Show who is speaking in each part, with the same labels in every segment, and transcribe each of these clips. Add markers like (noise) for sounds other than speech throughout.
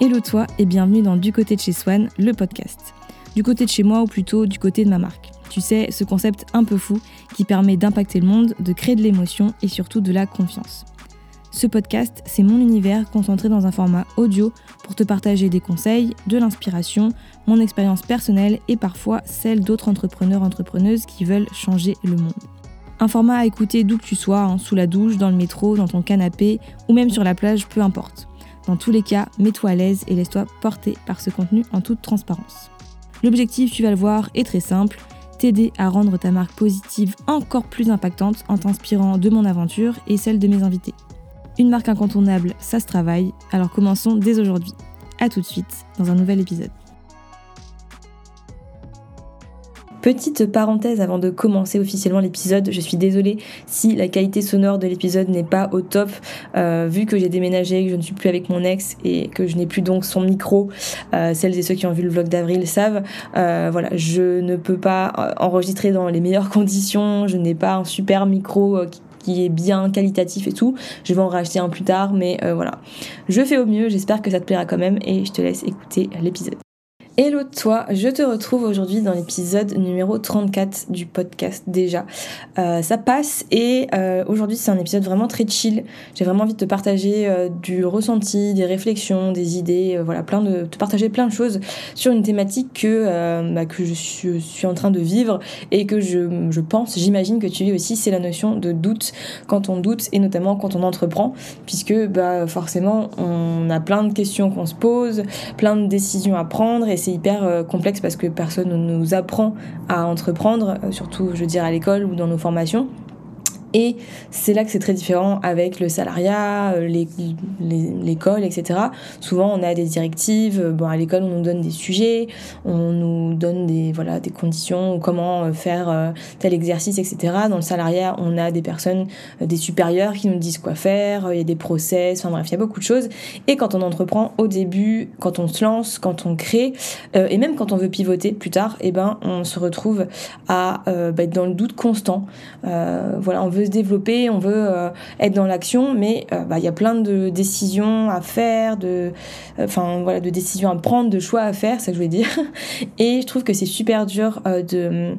Speaker 1: Hello toi et bienvenue dans Du côté de chez Swan, le podcast. Du côté de chez moi ou plutôt du côté de ma marque. Tu sais, ce concept un peu fou qui permet d'impacter le monde, de créer de l'émotion et surtout de la confiance. Ce podcast, c'est mon univers concentré dans un format audio pour te partager des conseils, de l'inspiration, mon expérience personnelle et parfois celle d'autres entrepreneurs entrepreneuses qui veulent changer le monde. Un format à écouter d'où que tu sois, hein, sous la douche, dans le métro, dans ton canapé ou même sur la plage, peu importe. Dans tous les cas, mets-toi à l'aise et laisse-toi porter par ce contenu en toute transparence. L'objectif, tu vas le voir, est très simple, t'aider à rendre ta marque positive encore plus impactante en t'inspirant de mon aventure et celle de mes invités. Une marque incontournable, ça se travaille, alors commençons dès aujourd'hui. A tout de suite dans un nouvel épisode. Petite parenthèse avant de commencer officiellement l'épisode, je suis désolée si la qualité sonore de l'épisode n'est pas au top, euh, vu que j'ai déménagé, que je ne suis plus avec mon ex et que je n'ai plus donc son micro. Euh, celles et ceux qui ont vu le vlog d'avril savent. Euh, voilà, je ne peux pas enregistrer dans les meilleures (laughs) conditions, je n'ai pas un super micro qui qui est bien qualitatif et tout. Je vais en racheter un plus tard, mais voilà. Je fais au mieux, j'espère que ça te plaira quand même et je te laisse écouter l'épisode. Hello toi, je te retrouve aujourd'hui dans l'épisode numéro 34 du podcast déjà. Euh, ça passe et euh, aujourd'hui c'est un épisode vraiment très chill. J'ai vraiment envie de te partager euh, du ressenti, des réflexions, des idées, voilà, plein de te partager plein de choses sur une thématique que, bah, que je suis, en train de vivre et que je, je pense, j'imagine que tu vis aussi, c'est la notion de doute quand on doute et notamment quand on entreprend, puisque bah, forcément on a plein de questions qu'on se pose, plein de décisions à prendre et c'est hyper euh, complexe parce que personne ne nous apprend à entreprendre, euh, surtout je veux dire à l'école ou dans nos formations. Et c'est là que c'est très différent avec le salariat, euh, l'école, etc. Souvent, on a des directives. Euh, bon, à l'école, on nous donne des sujets, on nous donne des, voilà, des conditions, comment euh, faire tel exercice, etc. Dans le salariat, on a des personnes, des supérieurs qui nous disent quoi faire, il y a des process, enfin bref, il y a beaucoup de choses. Et quand on entreprend au début, quand on se lance, quand on crée, et même quand on veut pivoter plus tard, et eh ben, on se retrouve à bah, être dans le doute constant. voilà, on veut développer, on veut euh, être dans l'action, mais euh, bah, il y a plein de décisions à faire, de, enfin voilà, de décisions à prendre, de choix à faire, ça que je voulais dire. (laughs) Et je trouve que c'est super dur euh, de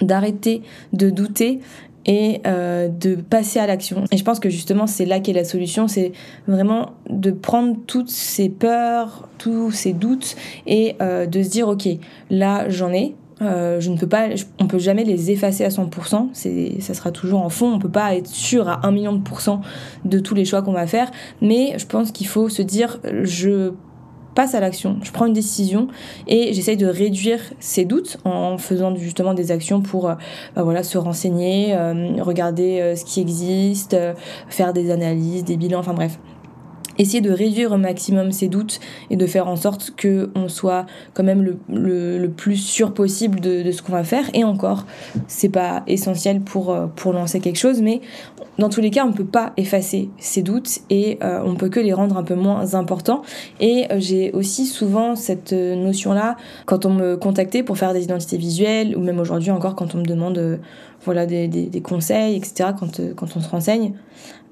Speaker 1: d'arrêter de douter et de passer à l'action. Et je pense que justement c'est là qu'est la solution, c'est vraiment de prendre toutes ces peurs, tous ces doutes et de se dire ok, là j'en ai, euh, je ne peux pas, on peut jamais les effacer à 100%. C'est, ça sera toujours en fond. On peut pas être sûr à 1 million de pourcents de tous les choix qu'on va faire. Mais je pense qu'il faut se dire, je passe à l'action, je prends une décision et j'essaye de réduire ces doutes en faisant justement des actions pour euh, bah voilà, se renseigner, euh, regarder ce qui existe, faire des analyses, des bilans, enfin bref essayer de réduire au maximum ses doutes et de faire en sorte que on soit quand même le, plus sûr possible de, ce qu'on va faire. Et encore c'est pas essentiel pour euh, pour lancer quelque chose mais dans tous les cas on peut pas effacer ses doutes et euh, on peut que les rendre un peu moins importants. Et euh, j'ai aussi souvent cette notion là quand on me contactait pour faire des identités visuelles ou même aujourd'hui encore quand on me demande voilà des, des, conseils etc quand, quand on se renseigne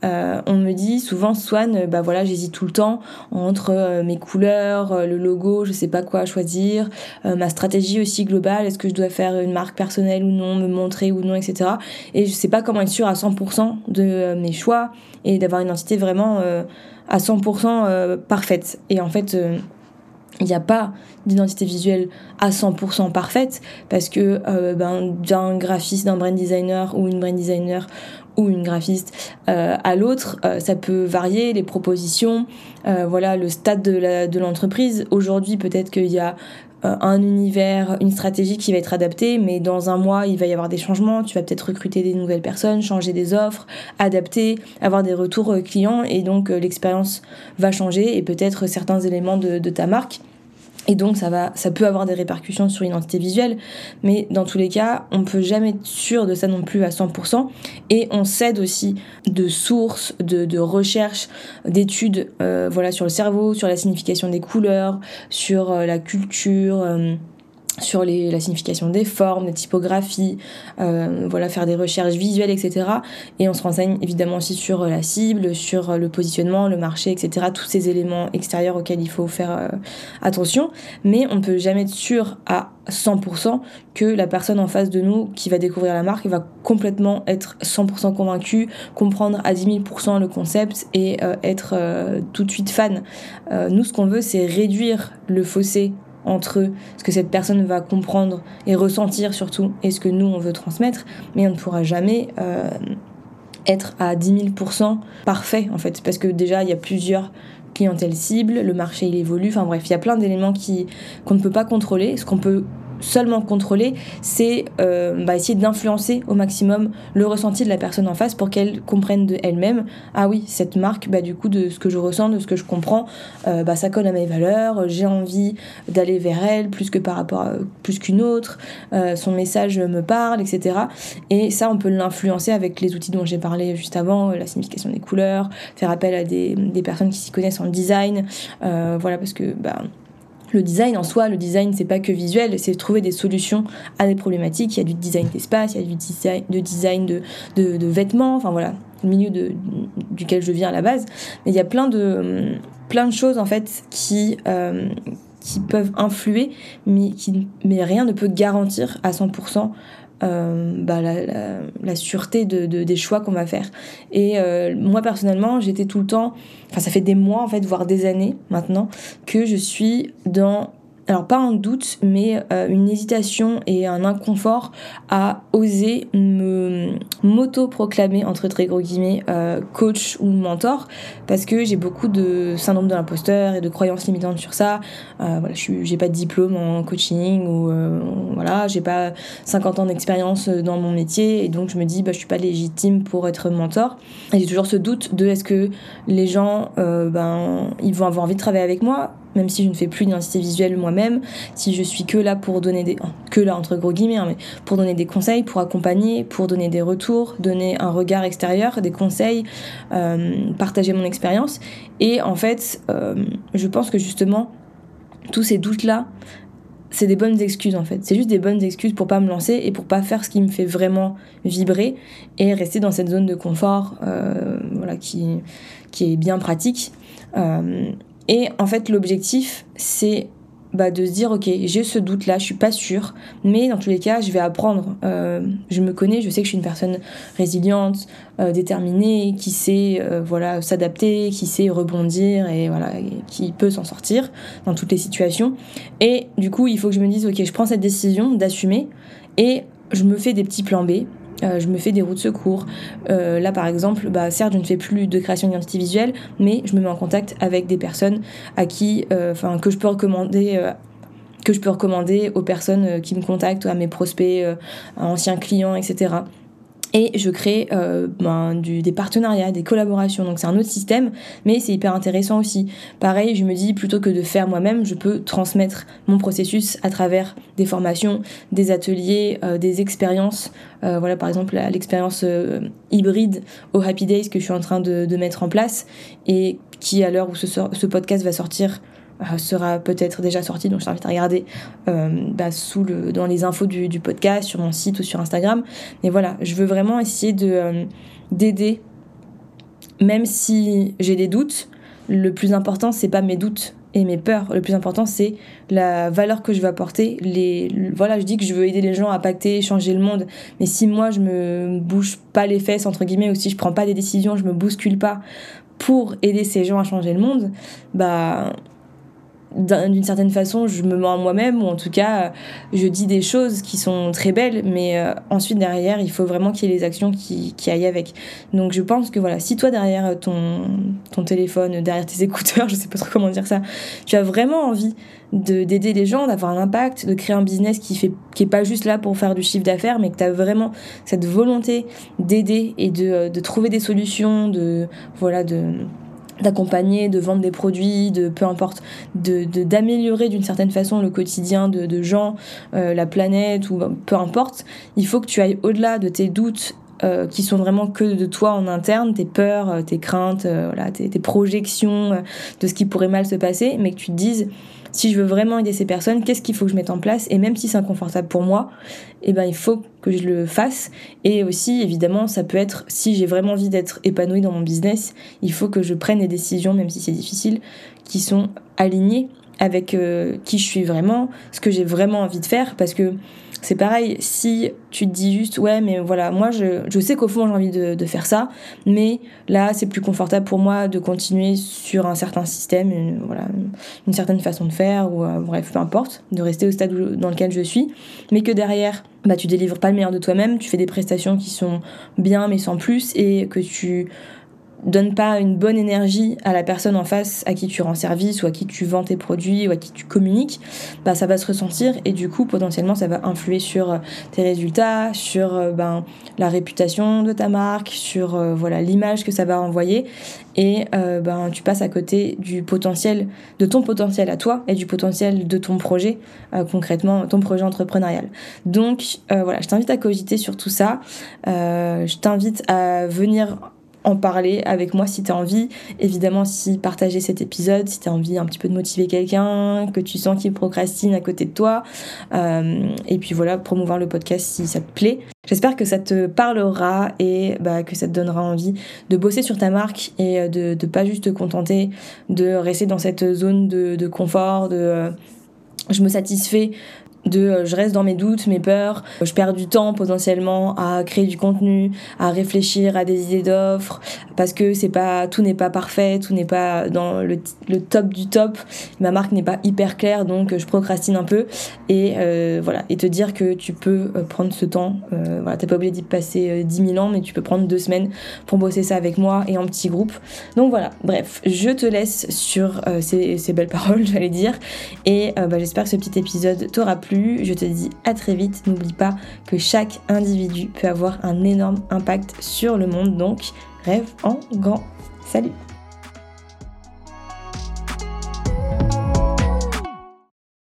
Speaker 1: euh, on me dit souvent Swan, euh, bah voilà, j'hésite tout le temps entre euh, mes couleurs, le logo, je sais pas quoi choisir, ma stratégie aussi globale, est-ce que je dois faire une marque personnelle ou non, me montrer ou non, etc. Et je sais pas comment être sûre à 100% de mes choix et d'avoir une identité vraiment à 100% parfaite. Et en fait, il n'y a pas d'identité visuelle à 100% parfaite parce que ben, d'un graphiste, d'un brand designer ou une brand designer ou une graphiste euh, à l'autre, euh, ça peut varier, les propositions, euh, voilà, le stade de l'entreprise. Aujourd'hui, peut-être qu'il y a un univers, une stratégie qui va être adaptée, mais dans un mois, il va y avoir des changements. Tu vas peut-être recruter des nouvelles personnes, changer des offres, adapter, avoir des retours clients, et donc l'expérience va changer et peut-être certains éléments de ta marque et donc ça va, ça peut avoir des répercussions sur l'identité visuelle, mais dans tous les cas, on peut jamais être sûr de ça non plus à 100%. Et on s'aide aussi de sources, de, de recherches, d'études, euh, voilà, sur le cerveau, sur la signification des couleurs, sur euh, la culture. Euh, sur la signification des formes, des typographies, euh, voilà, faire des recherches visuelles, etc. Et on se renseigne évidemment aussi sur la cible, sur le positionnement, le marché, etc. Tous ces éléments extérieurs auxquels il faut faire euh, attention. Mais on ne peut jamais être sûr à 100% que la personne en face de nous qui va découvrir la marque va complètement être 100% convaincue, comprendre à 10 000% le concept et euh, être tout de suite fan. nous, ce qu'on veut, c'est réduire le fossé entre ce que cette personne va comprendre et ressentir surtout et ce que nous on veut transmettre, mais on ne pourra jamais euh, être à 10 000% parfait en fait, parce que déjà il y a plusieurs clientèles cibles, le marché il évolue, enfin bref, il y a plein d'éléments qui qu'on ne peut pas contrôler. Ce qu'on peut seulement contrôler, c'est euh, bah, essayer d'influencer au maximum le ressenti de la personne en face pour qu'elle comprenne de elle-même ah oui cette marque bah du coup de ce que je ressens de ce que je comprends euh, bah ça colle à mes valeurs j'ai envie d'aller vers elle plus que par rapport plus qu'une autre euh, son message me parle etc et ça on peut l'influencer avec les outils dont j'ai parlé juste avant la signification des couleurs faire appel à des, des personnes qui s'y connaissent en design voilà parce que bah le design en soi, le design c'est pas que visuel, c'est trouver des solutions à des problématiques. Il y a du design d'espace, il y a du design de, design de, de, vêtements, enfin voilà, le milieu de, duquel je viens à la base. Mais il y a plein de, plein de choses en fait qui, euh, qui peuvent influer, mais, qui, mais rien ne peut garantir à 100% euh, bah, la, sûreté de, des choix qu'on va faire. Et euh, moi personnellement, j'étais tout le temps, enfin ça fait des mois en fait, voire des années maintenant, que je suis dans alors pas un doute, mais euh, une hésitation et un inconfort à oser me m'auto-proclamer, entre très gros guillemets, euh, coach ou mentor, parce que j'ai beaucoup de syndrome de l'imposteur et de croyances limitantes sur ça. Euh, voilà, j'ai pas de diplôme en coaching ou voilà, j'ai pas 50 ans d'expérience dans mon métier et donc je me dis bah je suis pas légitime pour être mentor. Et j'ai toujours ce doute de est-ce que les gens ben ils vont avoir envie de travailler avec moi? Même si je ne fais plus d'identité visuelle moi-même, si je suis que là pour donner des que là entre guillemets, hein, mais pour donner des conseils, pour accompagner, pour donner des retours, donner un regard extérieur, des conseils, euh, partager mon expérience. Et en fait, euh, je pense que justement tous ces doutes là, c'est des bonnes excuses en fait. C'est juste des bonnes excuses pour pas me lancer et pour pas faire ce qui me fait vraiment vibrer et rester dans cette zone de confort, euh, voilà, qui qui est bien pratique. Et en fait, l'objectif, c'est bah, de se dire ok j'ai ce doute là je suis pas sûre mais dans tous les cas je vais apprendre. Euh, je me connais je sais que je suis une personne résiliente euh, déterminée qui sait euh, voilà s'adapter qui sait rebondir et voilà qui peut s'en sortir dans toutes les situations. Et du coup il faut que je me dise ok je prends cette décision d'assumer et je me fais des petits plans B euh, je me fais des routes de secours. Euh, là, par exemple, bah, certes, je ne fais plus de création d'identité visuelle, mais je me mets en contact avec des personnes à qui, euh, que je peux recommander que je peux recommander aux personnes qui me contactent, à mes prospects, à anciens clients, etc et je crée euh, ben, des partenariats, des collaborations. Donc c'est un autre système, mais c'est hyper intéressant aussi. Pareil, je me dis plutôt que de faire moi-même, je peux transmettre mon processus à travers des formations, des ateliers, euh, des expériences. Euh, voilà par exemple l'expérience hybride au Happy Days que je suis en train de, mettre en place et qui à l'heure où ce, podcast va sortir sera peut-être déjà sorti, donc je t'invite à regarder euh, bah, sous le, dans les infos du, podcast, sur mon site ou sur Instagram. Mais voilà, je veux vraiment essayer de euh, d'aider, même si j'ai des doutes. Le plus important, c'est pas mes doutes et mes peurs. Le plus important, c'est la valeur que je veux apporter. Les, voilà, je dis que je veux aider les gens à pacter, changer le monde. Mais si moi, je me bouge pas les fesses, entre guillemets, ou si je prends pas des décisions, je me bouscule pas pour aider ces gens à changer le monde, bah, d'une certaine façon, je me mens à moi-même, ou en tout cas, je dis des choses qui sont très belles, mais euh, ensuite, derrière, il faut vraiment qu'il y ait les actions qui, qui, aillent avec. Donc, je pense que voilà, si toi, derrière ton, ton téléphone, derrière tes (laughs) écouteurs, je sais pas trop comment dire ça, tu as vraiment envie d'aider les gens, d'avoir un impact, de créer un business qui fait qui est pas juste là pour faire du chiffre d'affaires, mais que tu as vraiment cette volonté d'aider et de, de trouver des solutions, de voilà, de d'accompagner, de vendre des produits, de peu importe, de d'améliorer d'une certaine façon le quotidien de, gens, euh, la planète ou peu importe, il faut que tu ailles au-delà de tes doutes euh, qui sont vraiment que de toi en interne, tes peurs, euh, tes craintes, voilà, tes, projections de ce qui pourrait mal se passer, mais que tu te dises si je veux vraiment aider ces personnes, qu'est-ce qu'il faut que je mette en place? Et même si c'est inconfortable pour moi, eh ben, il faut que je le fasse. Et aussi, évidemment, ça peut être, si j'ai vraiment envie d'être épanouie dans mon business, il faut que je prenne des décisions, même si c'est difficile, qui sont alignées avec euh, qui je suis vraiment, ce que j'ai vraiment envie de faire, parce que c'est pareil, si tu te dis juste, ouais, mais voilà, moi je, je sais qu'au fond j'ai envie de, de, faire ça, mais là c'est plus confortable pour moi de continuer sur un certain système, une, voilà, une certaine façon de faire, ou euh, bref, peu importe, de rester au stade dans lequel je suis, mais que derrière, bah, tu délivres pas le meilleur de toi-même, tu fais des prestations qui sont bien mais sans plus, et que tu donne pas une bonne énergie à la personne en face à qui tu rends service ou à qui tu vends tes produits ou à qui tu communiques, bah ça va se ressentir et du coup potentiellement ça va influer sur euh, tes résultats, sur euh, ben, la réputation de ta marque, sur euh, voilà l'image que ça va envoyer et ben tu passes à côté du potentiel de ton potentiel à toi et du potentiel de ton projet concrètement ton projet entrepreneurial. Donc voilà, je t'invite à cogiter sur tout ça. je t'invite à venir en parler avec moi si tu as envie. Évidemment, si partager cet épisode, si tu as envie un petit peu de motiver quelqu'un, que tu sens qu'il procrastine à côté de toi. Euh, et puis voilà, promouvoir le podcast si ça te plaît. J'espère que ça te parlera et bah, que ça te donnera envie de bosser sur ta marque et de ne pas juste te contenter de rester dans cette zone de, de confort, de... Euh, je me satisfais de euh, je reste dans mes doutes, mes peurs, je perds du temps potentiellement à créer du contenu, à réfléchir à des idées d'offres parce que c'est pas tout n'est pas parfait, tout n'est pas dans le, le, top du top, ma marque n'est pas hyper claire donc je procrastine un peu. Et euh, voilà. Et te dire que tu peux euh, prendre ce temps, euh, voilà t'es pas obligé d'y passer 10 000 ans mais tu peux prendre deux semaines pour bosser ça avec moi et en petit groupe. Donc voilà, bref, je te laisse sur ces, ces, belles paroles (laughs) j'allais dire. Et bah, j'espère que ce petit épisode t'aura je te dis à très vite. N'oublie pas que chaque individu peut avoir un énorme impact sur le monde. Donc, rêve en grand. Salut